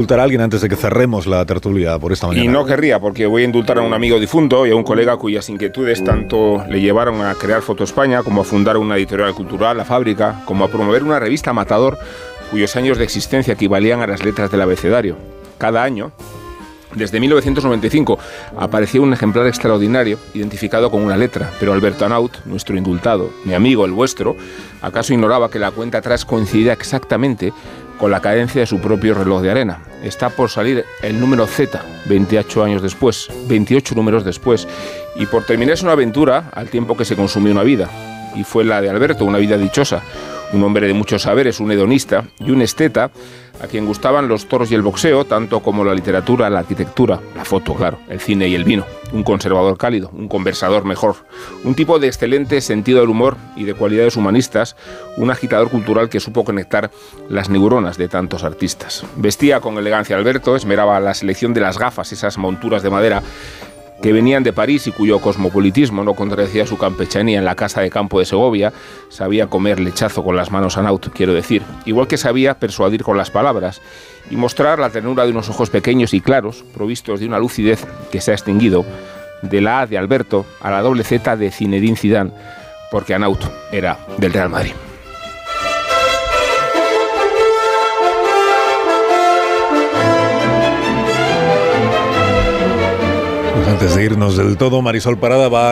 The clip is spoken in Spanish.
indultar a alguien antes de que cerremos la tertulia por esta mañana. Y no querría, porque voy a indultar a un amigo difunto y a un colega cuyas inquietudes tanto le llevaron a crear Foto España, como a fundar una editorial cultural, La Fábrica, como a promover una revista Matador, cuyos años de existencia equivalían a las letras del abecedario. Cada año, desde 1995 apareció un ejemplar extraordinario identificado con una letra, pero Alberto Anaut, nuestro indultado, mi amigo, el vuestro, acaso ignoraba que la cuenta atrás coincidía exactamente con la cadencia de su propio reloj de arena. Está por salir el número Z, 28 años después, 28 números después, y por terminarse una aventura al tiempo que se consumió una vida. Y fue la de Alberto, una vida dichosa, un hombre de muchos saberes, un hedonista y un esteta a quien gustaban los toros y el boxeo, tanto como la literatura, la arquitectura, la foto, claro, el cine y el vino. Un conservador cálido, un conversador mejor, un tipo de excelente sentido del humor y de cualidades humanistas, un agitador cultural que supo conectar las neuronas de tantos artistas. Vestía con elegancia Alberto, esmeraba la selección de las gafas, esas monturas de madera que venían de París y cuyo cosmopolitismo no contradecía su campechanía en la casa de campo de Segovia, sabía comer lechazo con las manos a naut, quiero decir, igual que sabía persuadir con las palabras y mostrar la ternura de unos ojos pequeños y claros, provistos de una lucidez que se ha extinguido, de la A de Alberto a la doble Z de Zinedine Zidane, porque Anaut era del Real Madrid. Antes de irnos del todo, Marisol Parada va a